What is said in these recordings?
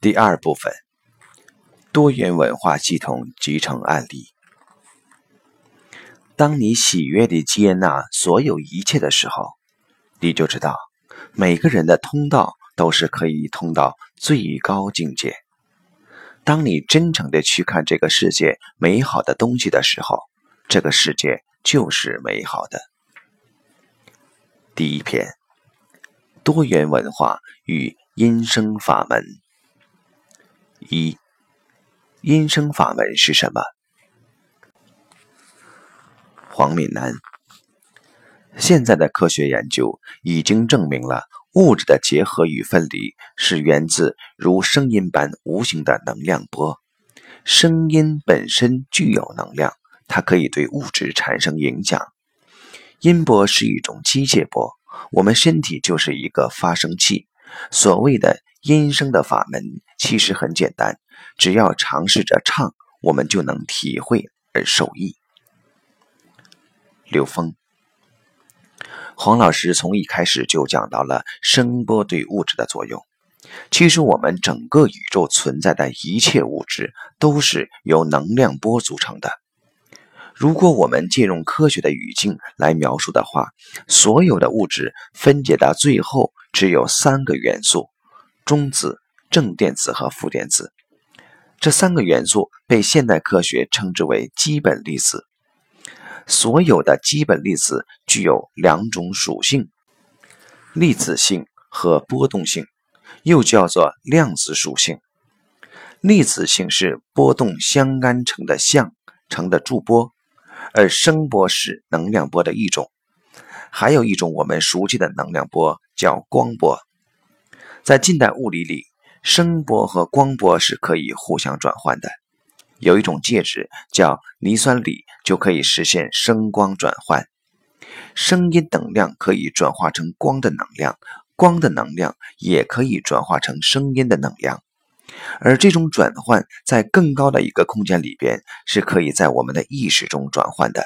第二部分，多元文化系统集成案例。当你喜悦地接纳所有一切的时候，你就知道每个人的通道都是可以通到最高境界。当你真诚地去看这个世界美好的东西的时候，这个世界就是美好的。第一篇：多元文化与音声法门。一，音声法门是什么？黄敏南，现在的科学研究已经证明了物质的结合与分离是源自如声音般无形的能量波。声音本身具有能量，它可以对物质产生影响。音波是一种机械波，我们身体就是一个发声器。所谓的。音声的法门其实很简单，只要尝试着唱，我们就能体会而受益。刘峰，黄老师从一开始就讲到了声波对物质的作用。其实我们整个宇宙存在的一切物质都是由能量波组成的。如果我们借用科学的语境来描述的话，所有的物质分解到最后只有三个元素。中子、正电子和负电子这三个元素被现代科学称之为基本粒子。所有的基本粒子具有两种属性：粒子性和波动性，又叫做量子属性。粒子性是波动相干成的相成的驻波，而声波是能量波的一种。还有一种我们熟悉的能量波叫光波。在近代物理里，声波和光波是可以互相转换的。有一种介质叫磷酸锂，就可以实现声光转换。声音能量可以转化成光的能量，光的能量也可以转化成声音的能量。而这种转换在更高的一个空间里边，是可以在我们的意识中转换的。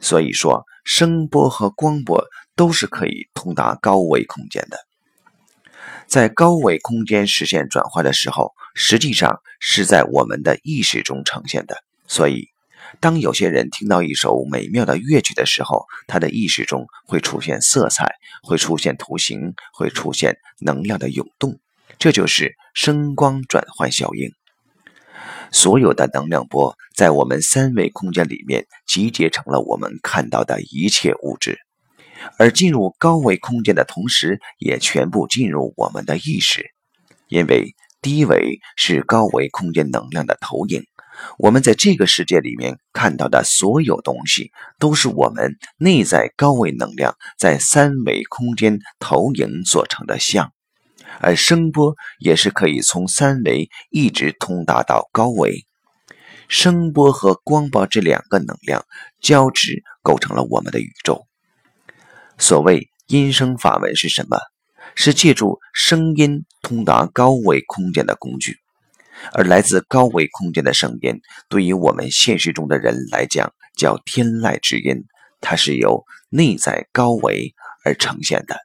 所以说，声波和光波都是可以通达高维空间的。在高维空间实现转换的时候，实际上是在我们的意识中呈现的。所以，当有些人听到一首美妙的乐曲的时候，他的意识中会出现色彩，会出现图形，会出现能量的涌动，这就是声光转换效应。所有的能量波在我们三维空间里面集结成了我们看到的一切物质。而进入高维空间的同时，也全部进入我们的意识，因为低维是高维空间能量的投影。我们在这个世界里面看到的所有东西，都是我们内在高维能量在三维空间投影所成的像。而声波也是可以从三维一直通达到高维。声波和光波这两个能量交织，构成了我们的宇宙。所谓音声法门是什么？是借助声音通达高维空间的工具。而来自高维空间的声音，对于我们现实中的人来讲，叫天籁之音，它是由内在高维而呈现的。